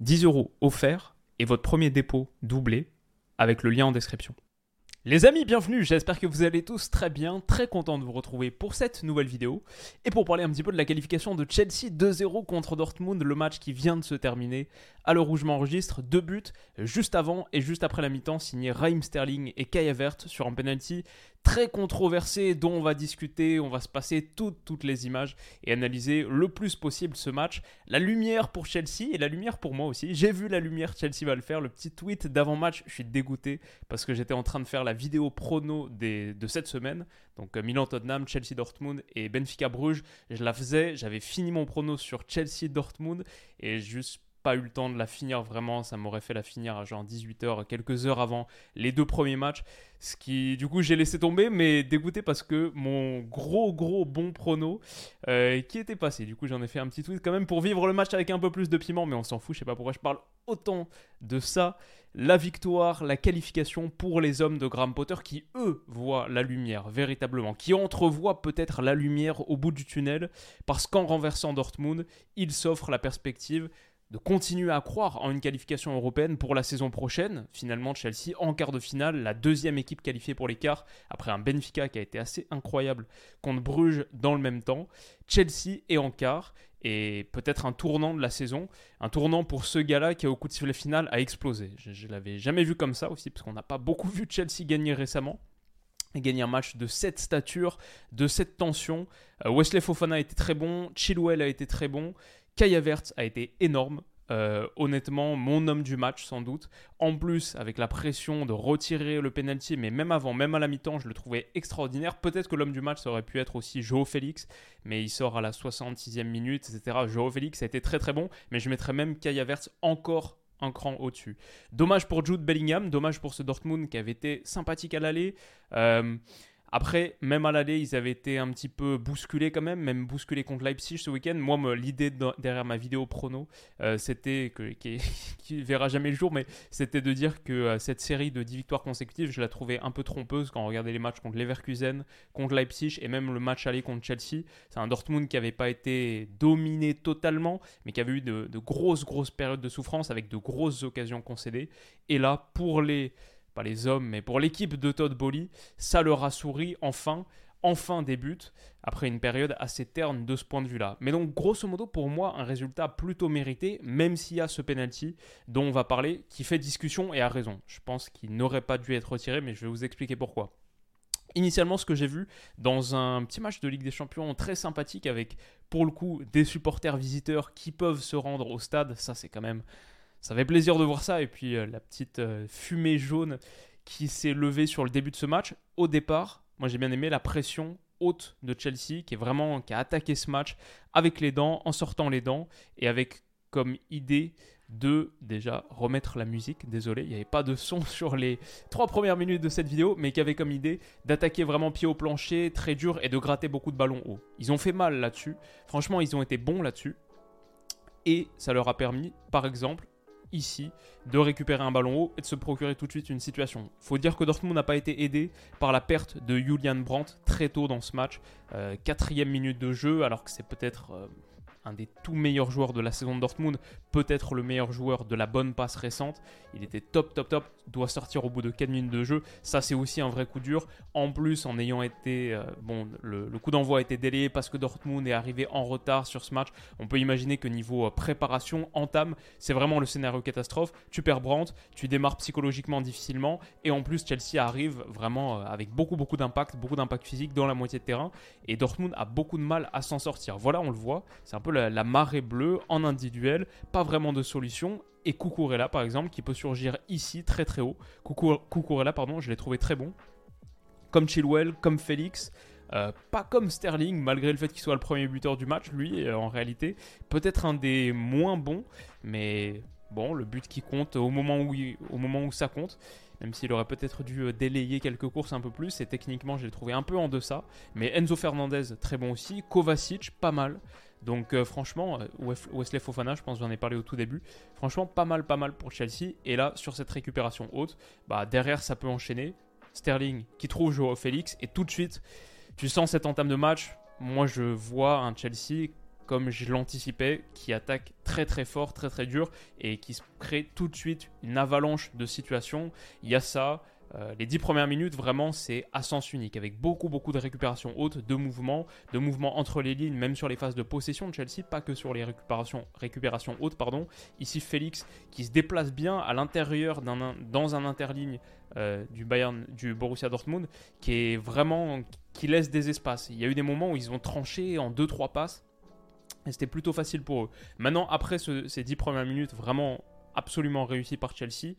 10 euros offerts et votre premier dépôt doublé avec le lien en description. Les amis, bienvenue, j'espère que vous allez tous très bien, très content de vous retrouver pour cette nouvelle vidéo et pour parler un petit peu de la qualification de Chelsea 2-0 contre Dortmund, le match qui vient de se terminer. À l'heure où je m'enregistre, deux buts juste avant et juste après la mi-temps signés Raheem Sterling et Kai Havertz sur un penalty très controversé dont on va discuter, on va se passer toutes, toutes les images et analyser le plus possible ce match. La lumière pour Chelsea et la lumière pour moi aussi. J'ai vu la lumière, Chelsea va le faire. Le petit tweet d'avant-match, je suis dégoûté parce que j'étais en train de faire la vidéo prono de cette semaine. Donc euh, Milan-Tottenham, Chelsea-Dortmund et Benfica-Bruges. Je la faisais, j'avais fini mon prono sur Chelsea-Dortmund et juste pas eu le temps de la finir vraiment, ça m'aurait fait la finir à genre 18h, quelques heures avant les deux premiers matchs. Ce qui, du coup, j'ai laissé tomber, mais dégoûté parce que mon gros, gros bon prono euh, qui était passé. Du coup, j'en ai fait un petit tweet quand même pour vivre le match avec un peu plus de piment, mais on s'en fout, je sais pas pourquoi je parle autant de ça. La victoire, la qualification pour les hommes de Graham Potter qui, eux, voient la lumière véritablement, qui entrevoient peut-être la lumière au bout du tunnel, parce qu'en renversant Dortmund, ils s'offrent la perspective de continuer à croire en une qualification européenne pour la saison prochaine. Finalement, Chelsea en quart de finale, la deuxième équipe qualifiée pour les quarts, après un Benfica qui a été assez incroyable contre Bruges dans le même temps. Chelsea est en quart et peut-être un tournant de la saison, un tournant pour ce gars-là qui au coup de sifflet final a explosé. Je ne l'avais jamais vu comme ça aussi, parce qu'on n'a pas beaucoup vu Chelsea gagner récemment gagner un match de cette stature, de cette tension. Euh, Wesley Fofana a été très bon, Chilwell a été très bon, Kai Havertz a été énorme. Euh, honnêtement, mon homme du match sans doute. En plus, avec la pression de retirer le penalty, mais même avant, même à la mi-temps, je le trouvais extraordinaire. Peut-être que l'homme du match aurait pu être aussi Joao Félix, mais il sort à la 66e minute, etc. Joao Félix a été très très bon, mais je mettrais même Kai Havertz encore un cran au-dessus. Dommage pour Jude Bellingham, dommage pour ce Dortmund qui avait été sympathique à l'aller. Euh, après, même à l'aller, ils avaient été un petit peu bousculés quand même, même bousculés contre Leipzig ce week-end. Moi, l'idée derrière ma vidéo prono, euh, c'était, qui, qui, verra jamais le jour, mais c'était de dire que euh, cette série de 10 victoires consécutives, je la trouvais un peu trompeuse quand on regardait les matchs contre Leverkusen, contre Leipzig et même le match aller contre Chelsea. C'est un Dortmund qui n'avait pas été dominé totalement, mais qui avait eu de, de grosses, grosses périodes de souffrance avec de grosses occasions concédées. Et là, pour les pas les hommes, mais pour l'équipe de Todd Bowley, ça leur a souri enfin, enfin débute, après une période assez terne de ce point de vue-là. Mais donc, grosso modo, pour moi, un résultat plutôt mérité, même s'il y a ce penalty dont on va parler, qui fait discussion et a raison. Je pense qu'il n'aurait pas dû être retiré, mais je vais vous expliquer pourquoi. Initialement, ce que j'ai vu dans un petit match de Ligue des Champions très sympathique avec, pour le coup, des supporters visiteurs qui peuvent se rendre au stade, ça c'est quand même ça fait plaisir de voir ça. Et puis euh, la petite euh, fumée jaune qui s'est levée sur le début de ce match. Au départ, moi j'ai bien aimé la pression haute de Chelsea qui est vraiment qui a attaqué ce match avec les dents, en sortant les dents et avec comme idée de déjà remettre la musique. Désolé, il n'y avait pas de son sur les trois premières minutes de cette vidéo, mais qui avait comme idée d'attaquer vraiment pied au plancher, très dur, et de gratter beaucoup de ballons hauts. Ils ont fait mal là-dessus. Franchement, ils ont été bons là-dessus. Et ça leur a permis, par exemple, ici de récupérer un ballon haut et de se procurer tout de suite une situation. Faut dire que Dortmund n'a pas été aidé par la perte de Julian Brandt très tôt dans ce match, euh, quatrième minute de jeu, alors que c'est peut-être euh, un des tout meilleurs joueurs de la saison de Dortmund, peut-être le meilleur joueur de la bonne passe récente. Il était top, top, top, doit sortir au bout de 4 minutes de jeu. Ça, c'est aussi un vrai coup dur. En plus, en ayant été. Euh, bon, le, coup d'envoi a été délayé parce que Dortmund est arrivé en retard sur ce match. On peut imaginer que niveau euh, préparation, entame, c'est vraiment le scénario catastrophe. Tu perds Brandt, tu démarres psychologiquement difficilement. Et en plus, Chelsea arrive vraiment euh, avec beaucoup, beaucoup d'impact, beaucoup d'impact physique dans la moitié de terrain. Et Dortmund a beaucoup de mal à s'en sortir. Voilà, on le voit. C'est un peu la, marée bleue en individuel, pas vraiment de solution. Et Kukurella, par exemple, qui peut surgir ici très très haut. Kukurella, pardon, je l'ai trouvé très bon. Comme Chilwell, comme Félix. Euh, pas comme Sterling, malgré le fait qu'il soit le premier buteur du match, lui, en réalité. Peut-être un des moins bons, mais bon, le but qui compte au moment où, au moment où ça compte même s'il aurait peut-être dû délayer quelques courses un peu plus, et techniquement je l'ai trouvé un peu en deçà. Mais Enzo Fernandez, très bon aussi. Kovacic, pas mal. Donc euh, franchement, euh, Wesley Fofana, je pense j'en ai parlé au tout début, franchement pas mal, pas mal pour Chelsea. Et là, sur cette récupération haute, bah, derrière ça peut enchaîner. Sterling qui trouve Joao Félix, et tout de suite, tu sens cette entame de match. Moi je vois un Chelsea comme je l'anticipais, qui attaque très très fort, très très dur, et qui crée tout de suite une avalanche de situations. Il y a ça, euh, les 10 premières minutes, vraiment, c'est à sens unique, avec beaucoup, beaucoup de récupérations hautes, de mouvements, de mouvements entre les lignes, même sur les phases de possession de Chelsea, pas que sur les récupérations, récupérations hautes. Pardon. Ici, Félix qui se déplace bien à l'intérieur, d'un, dans un interligne euh, du Bayern, du Borussia Dortmund, qui est vraiment, qui laisse des espaces. Il y a eu des moments où ils ont tranché en 2-3 passes, et c'était plutôt facile pour eux. Maintenant, après ces 10 premières minutes, vraiment absolument réussies par Chelsea,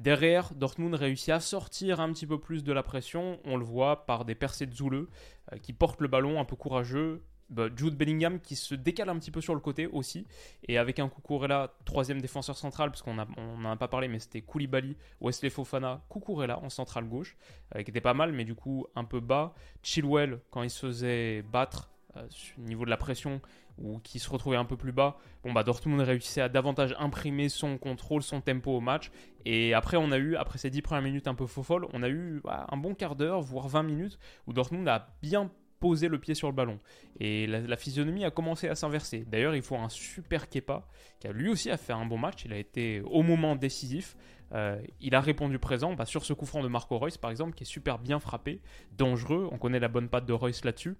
Derrière, Dortmund réussit à sortir un petit peu plus de la pression. On le voit par des percées de Zoule euh, qui portent le ballon un peu courageux. Bah, Jude Bellingham qui se décale un petit peu sur le côté aussi. Et avec un Kukurela, troisième défenseur central, parce qu'on n'en a pas parlé, mais c'était Koulibaly, Wesley Fofana, Kukurela en centrale gauche, euh, qui était pas mal, mais du coup un peu bas. Chilwell, quand il se faisait battre euh, au niveau de la pression, ou qui se retrouvait un peu plus bas, bon bah Dortmund réussissait à davantage imprimer son contrôle, son tempo au match. Et après on a eu, après ces 10 premières minutes un peu faux folles, on a eu bah, un bon quart d'heure, voire 20 minutes, où Dortmund a bien posé le pied sur le ballon. Et la, physionomie a commencé à s'inverser. D'ailleurs, il faut un super Kepa, qui a lui aussi a fait un bon match. Il a été au moment décisif. Euh, il a répondu présent bah, sur ce coup franc de Marco Reus, par exemple, qui est super bien frappé, dangereux. On connaît la bonne patte de Reus là-dessus.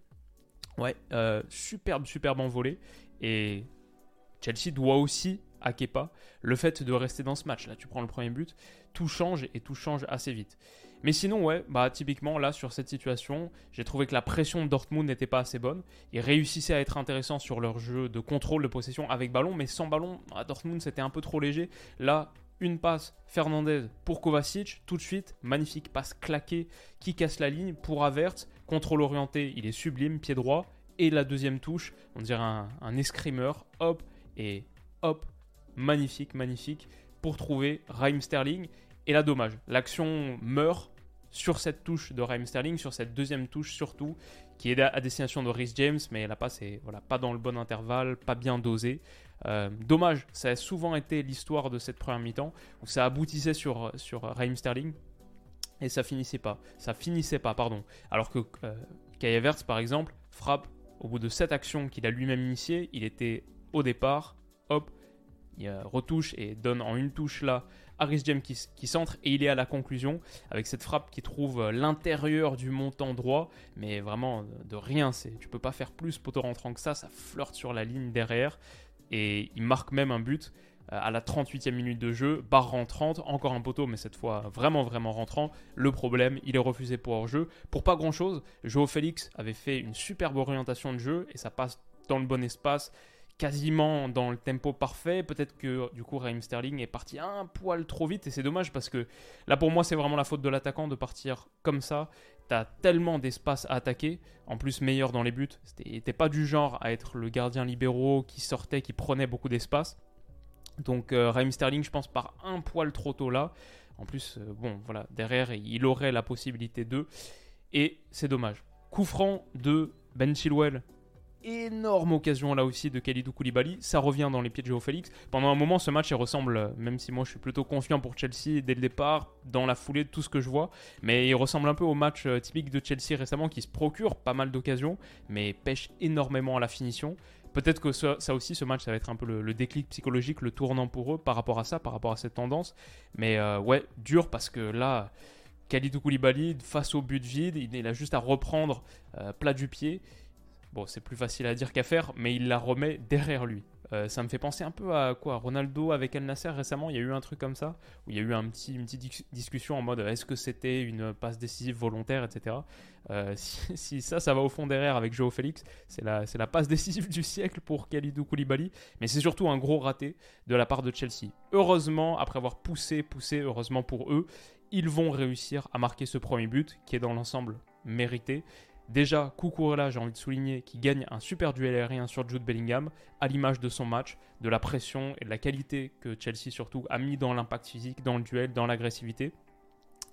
Ouais, euh, superbe, superbe envolée. Et Chelsea doit aussi à Kepa le fait de rester dans ce match. Là, tu prends le premier but, tout change et tout change assez vite. Mais sinon, ouais, bah typiquement là sur cette situation, j'ai trouvé que la pression de Dortmund n'était pas assez bonne. Ils réussissaient à être intéressants sur leur jeu de contrôle de possession avec ballon, mais sans ballon, à Dortmund c'était un peu trop léger. Là, une passe Fernandez pour Kovacic, tout de suite, magnifique passe claquée qui casse la ligne pour Avert, contrôle orienté, il est sublime, pied droit, et la deuxième touche, on dirait un, escrimeur, hop, et hop, magnifique, magnifique, pour trouver Raheem Sterling. Et là, dommage, l'action meurt sur cette touche de Raheem Sterling, sur cette deuxième touche surtout, qui est à destination de Rhys James, mais la passe est voilà, pas dans le bon intervalle, pas bien dosé. Euh, dommage, ça a souvent été l'histoire de cette première mi-temps, où ça aboutissait sur, sur Sterling, et ça finissait pas. Ça finissait pas, pardon. Alors que euh, Kai par exemple, frappe au bout de cette action qu'il a lui-même initiée, il était au départ, hop, il retouche et donne en une touche là Harris James qui, qui, centre et il est à la conclusion avec cette frappe qui trouve l'intérieur du montant droit, mais vraiment de rien. C'est, tu peux pas faire plus poteau rentrant que ça, ça flirte sur la ligne derrière et il marque même un but euh, à la 38e minute de jeu, barre rentrante, encore un poteau, mais cette fois vraiment vraiment rentrant. Le problème, il est refusé pour hors-jeu. Pour pas grand-chose, Joao Félix avait fait une superbe orientation de jeu et ça passe dans le bon espace quasiment dans le tempo parfait. Peut-être que du coup Raheem Sterling est parti un poil trop vite et c'est dommage parce que là pour moi c'est vraiment la faute de l'attaquant de partir comme ça. T'as tellement d'espace à attaquer, en plus meilleur dans les buts. T'es pas du genre à être le gardien libéraux qui sortait, qui prenait beaucoup d'espace. Donc euh, Raheem Sterling je pense part un poil trop tôt là. En plus, euh, bon voilà, derrière il aurait la possibilité de. Et c'est dommage. Coup franc de Ben Chilwell énorme occasion là aussi de Khalidou Koulibaly. Ça revient dans les pieds de Joao Félix. Pendant un moment, ce match il ressemble, même si moi je suis plutôt confiant pour Chelsea dès le départ, dans la foulée de tout ce que je vois, mais il ressemble un peu au match euh, typique de Chelsea récemment qui se procure pas mal d'occasions, mais pêche énormément à la finition. Peut-être que ça, aussi, ce match, ça va être un peu le, déclic psychologique, le tournant pour eux par rapport à ça, par rapport à cette tendance. Mais euh, ouais, dur parce que là, Khalidou Koulibaly, face au but vide, il, a juste à reprendre euh, plat du pied. Bon, c'est plus facile à dire qu'à faire, mais il la remet derrière lui. Euh, ça me fait penser un peu à quoi Ronaldo avec El Nasser récemment, il y a eu un truc comme ça, où il y a eu petit, une petite discussion en mode est-ce que c'était une passe décisive volontaire, etc. Euh, si, ça, ça va au fond derrière avec Joe Félix, c'est la, la passe décisive du siècle pour Khalidou Koulibaly, mais c'est surtout un gros raté de la part de Chelsea. Heureusement, après avoir poussé, poussé, heureusement pour eux, ils vont réussir à marquer ce premier but qui est dans l'ensemble mérité Déjà, Kukurela, j'ai envie de souligner, qui gagne un super duel aérien sur Jude Bellingham, à l'image de son match, de la pression et de la qualité que Chelsea surtout a mis dans l'impact physique, dans le duel, dans l'agressivité.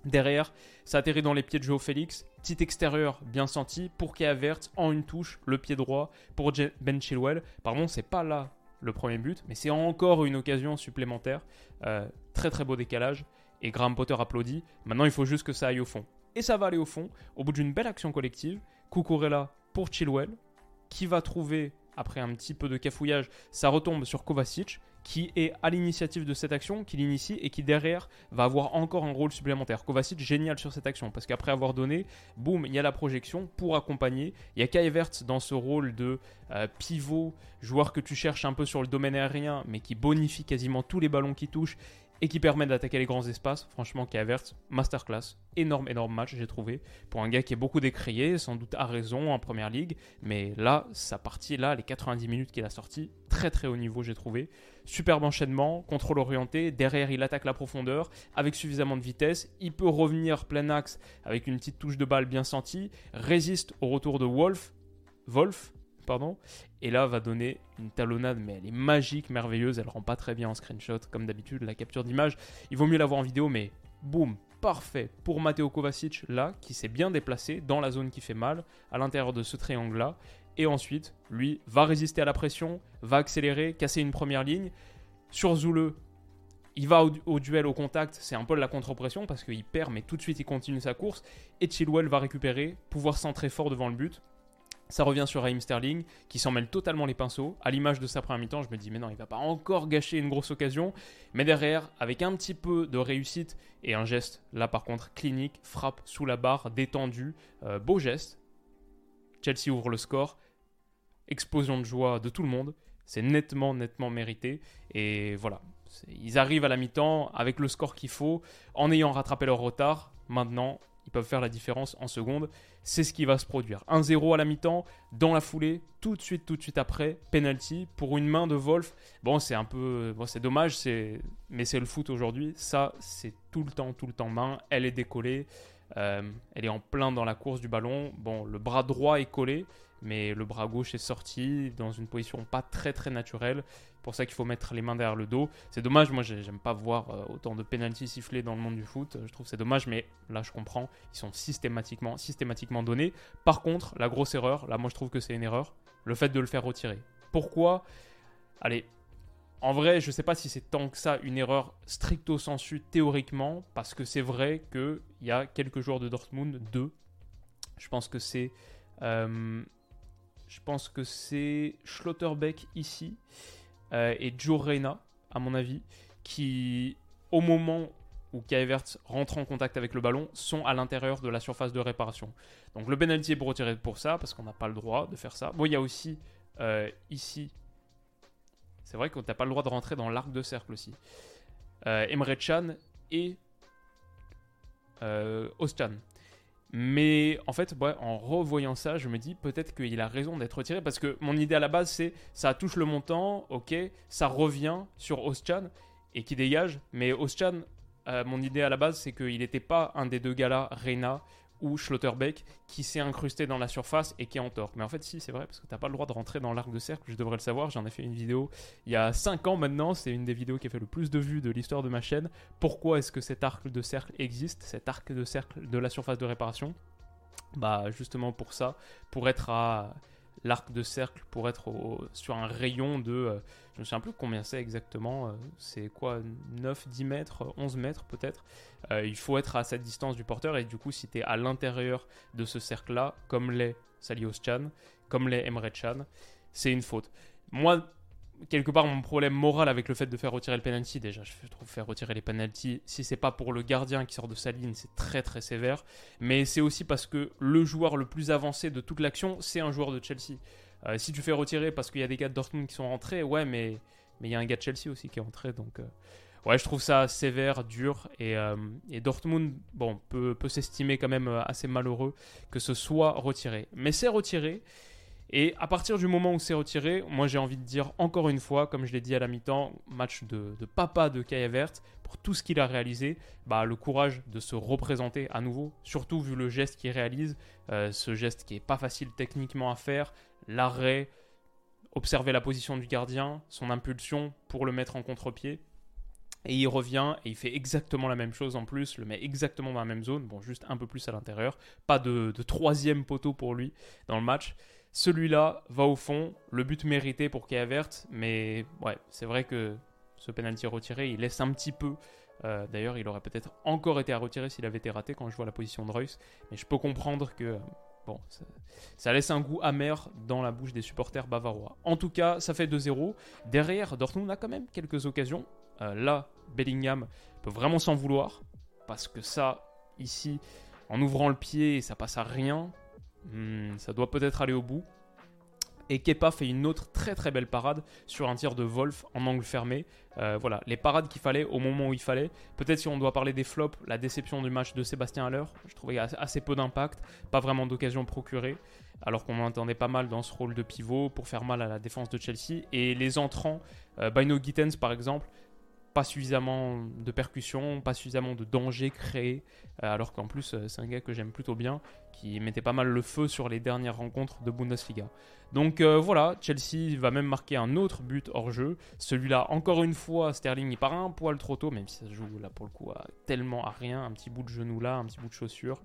Derrière, ça atterrit dans les pieds de Joe Félix. Petit extérieur bien senti pour Kay en une touche, le pied droit pour Ben Chilwell. Pardon, c'est pas là le premier but, mais c'est encore une occasion supplémentaire. Euh, très très beau décalage. Et Graham Potter applaudit. Maintenant, il faut juste que ça aille au fond. Et ça va aller au fond, au bout d'une belle action collective. Kukurela pour Chilwell, qui va trouver après un petit peu de cafouillage, ça retombe sur Kovacic, qui est à l'initiative de cette action, qui l'initie et qui derrière va avoir encore un rôle supplémentaire. Kovacic, génial sur cette action, parce qu'après avoir donné, boum, il y a la projection pour accompagner. Il y a Kai dans ce rôle de euh, pivot, joueur que tu cherches un peu sur le domaine aérien, mais qui bonifie quasiment tous les ballons qui touchent et qui permet d'attaquer les grands espaces. Franchement, averse, masterclass. Énorme, énorme match, j'ai trouvé. Pour un gars qui est beaucoup décrié, sans doute à raison en première ligue. Mais là, sa partie, là, les 90 minutes qu'il a sorti, très très haut niveau, j'ai trouvé. Superbe enchaînement, contrôle orienté. Derrière, il attaque la profondeur avec suffisamment de vitesse. Il peut revenir plein axe avec une petite touche de balle bien sentie. Résiste au retour de Wolf. Wolf, Et là, va donner une talonnade, mais elle est magique, merveilleuse. Elle rend pas très bien en screenshot, comme d'habitude, la capture d'image. Il vaut mieux l'avoir en vidéo, mais boum, parfait pour Matteo Kovacic, là, qui s'est bien déplacé dans la zone qui fait mal, à l'intérieur de ce triangle-là. Et ensuite, lui, va résister à la pression, va accélérer, casser une première ligne. Sur Zoule, il va au, duel au contact, c'est un peu la contre-pression parce qu'il perd, mais tout de suite il continue sa course. Et Chilwell va récupérer, pouvoir centrer fort devant le but. Ça revient sur Raheem Sterling qui s'en mêle totalement les pinceaux. À l'image de sa première mi-temps, je me dis mais non, il va pas encore gâcher une grosse occasion. Mais derrière, avec un petit peu de réussite et un geste, là par contre, clinique, frappe sous la barre, détendu, euh, beau geste. Chelsea ouvre le score. Explosion de joie de tout le monde. C'est nettement, nettement mérité. Et voilà, ils arrivent à la mi-temps avec le score qu'il faut, en ayant rattrapé leur retard. Maintenant, ils peuvent faire la différence en seconde. C'est ce qui va se produire. 1-0 à la mi-temps, dans la foulée, tout de suite, tout de suite après, penalty pour une main de Wolf. Bon, c'est un peu, c'est dommage, mais c'est le foot aujourd'hui. Ça, c'est tout le temps, tout le temps main. Elle est décollée, euh, elle est en plein dans la course du ballon. Bon, le bras droit est collé, mais le bras gauche est sorti dans une position pas très très naturelle. Pour ça qu'il faut mettre les mains derrière le dos. C'est dommage, moi j'aime pas voir euh, autant de pénalty sifflés dans le monde du foot. Je trouve c'est dommage, mais là je comprends, ils sont systématiquement, systématiquement donnés. Par contre, la grosse erreur, là moi je trouve que c'est une erreur, le fait de le faire retirer. Pourquoi? Allez, en vrai, je sais pas si c'est tant que ça une erreur stricto sensu théoriquement, parce que c'est vrai qu'il y a quelques joueurs de Dortmund, deux. Je pense que c'est. Euh, je pense que c'est Schlotterbeck ici euh, et Joe Reyna, à mon avis, qui, au moment où Kai rentre en contact avec le ballon, sont à l'intérieur de la surface de réparation. Donc le penalty est pour retirer pour ça, parce qu'on n'a pas le droit de faire ça. Bon, il y a aussi euh, ici, c'est vrai qu'on n'a pas le droit de rentrer dans l'arc de cercle aussi. Euh, Emre et euh, Ostan. Mais en fait, en revoyant ça, je me dis peut-être qu'il a raison d'être retiré parce que mon idée à la base, c'est ça touche le montant, ok, ça revient sur Ostchan et qui dégage. Mais Ostchan, euh, mon idée à la base, c'est qu'il n'était pas un des deux gars-là, Reina ou Schlotterbeck, qui s'est incrusté dans la surface et qui est en tort. Mais en fait, si, c'est vrai, parce que tu n'as pas le droit de rentrer dans l'arc de cercle, je devrais le savoir. J'en ai fait une vidéo il y a 5 ans maintenant. C'est une des vidéos qui a fait le plus de vues de l'histoire de ma chaîne. Pourquoi est-ce que cet arc de cercle existe, cet arc de cercle de la surface de réparation? Bah, justement pour ça, pour être à l'arc de cercle pour être sur un rayon de. Euh, je ne sais plus combien c'est exactement. Euh, c'est quoi 9, 10 mètres, 11 mètres peut-être. Euh, il faut être à cette distance du porteur. Et du coup, si tu es à l'intérieur de ce cercle-là, comme l'est Salios Chan, comme l'est Emre Chan, c'est une faute. Moi, quelque part mon problème moral avec le fait de faire retirer le penalty. Déjà, je trouve faire retirer les penalties, si c'est pas pour le gardien qui sort de sa ligne, c'est très très sévère. Mais c'est aussi parce que le joueur le plus avancé de toute l'action, c'est un joueur de Chelsea. Euh, si tu fais retirer parce qu'il y a des gars de Dortmund qui sont rentrés, ouais, mais mais il y a un gars de Chelsea aussi qui est rentré, donc. Euh, ouais, je trouve ça sévère, dur, et, euh, et Dortmund, bon, peut, peut s'estimer quand même assez malheureux que ce soit retiré. Mais c'est retiré, Et à partir du moment où c'est retiré, moi j'ai envie de dire encore une fois, comme je l'ai dit à la mi-temps, match de, papa de Kai Vert pour tout ce qu'il a réalisé, bah, le courage de se représenter à nouveau, surtout vu le geste qu'il réalise, euh, ce geste qui est pas facile techniquement à faire, l'arrêt, observer la position du gardien, son impulsion pour le mettre en contre-pied. Et il revient et il fait exactement la même chose en plus, le met exactement dans la même zone, bon juste un peu plus à l'intérieur, pas de, de troisième poteau pour lui dans le match. Celui-là va au fond, le but mérité pour Kea mais ouais, c'est vrai que ce penalty retiré, il laisse un petit peu. Euh, d'ailleurs, il aurait peut-être encore été à retirer s'il avait été raté quand je vois la position de Reus, mais je peux comprendre que ça, laisse un goût amer dans la bouche des supporters bavarois. En tout cas, ça fait 2-0. Derrière, Dortmund a quand même quelques occasions. Euh, là, Bellingham peut vraiment s'en vouloir, parce que ça, ici, en ouvrant le pied, ça passe à rien. Hmm, ça doit peut-être aller au bout. Et Kepa fait une autre très très belle parade sur un tir de Wolf en angle fermé. Euh, voilà, les parades qu'il fallait au moment où il fallait. Peut-être si on doit parler des flops, la déception du match de Sébastien Haller. Je trouvais assez peu d'impact, pas vraiment d'occasion procurée. Alors qu'on entendait pas mal dans ce rôle de pivot pour faire mal à la défense de Chelsea. Et les entrants, euh, Bino Gittens par exemple, pas suffisamment de percussion, pas suffisamment de danger créé, euh, alors qu'en plus euh, c'est un gars que j'aime plutôt bien, qui mettait pas mal le feu sur les dernières rencontres de Bundesliga. Donc euh, voilà, Chelsea va même marquer un autre but hors jeu. Celui-là, encore une fois, Sterling il part un poil trop tôt, même si ça se joue là pour le coup à, tellement à rien, un petit bout de genou là, un petit bout de chaussure,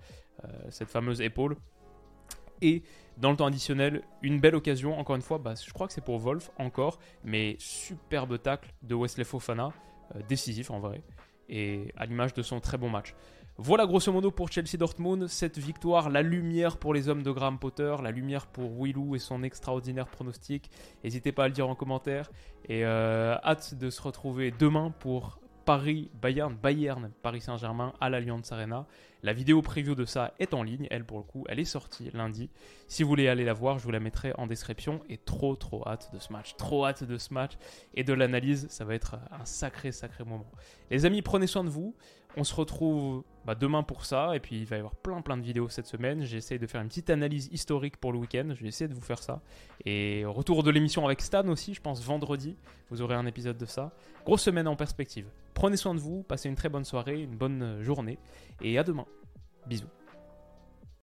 cette fameuse épaule. Et dans le temps additionnel, une belle occasion, encore une fois, bah, je crois que c'est pour Wolf encore, mais superbe tacle de Wesley Fofana. Euh, décisif en vrai, et à l'image de son très bon match. Voilà grosso modo pour Chelsea Dortmund, cette victoire, la lumière pour les hommes de Graham Potter, la lumière pour Willou et son extraordinaire pronostic. N'hésitez pas à le dire en commentaire et euh, hâte de se retrouver demain pour Paris, Bayern, Bayern, Paris Saint-Germain à l'Alliance Arena. La vidéo preview de ça est en ligne, elle pour le coup, elle est sortie lundi. Si vous voulez aller la voir, je vous la mettrai en description. Et trop, trop hâte de ce match, trop hâte de ce match et de l'analyse. Ça va être un sacré, sacré moment. Les amis, prenez soin de vous. On se retrouve bah, demain pour ça. Et puis il va y avoir plein, plein de vidéos cette semaine. J'essaie de faire une petite analyse historique pour le week-end. Je vais essayer de vous faire ça. Et retour de l'émission avec Stan aussi, je pense vendredi. Vous aurez un épisode de ça. Grosse semaine en perspective. Prenez soin de vous, passez une très bonne soirée, une bonne journée. Et à demain. Bisous.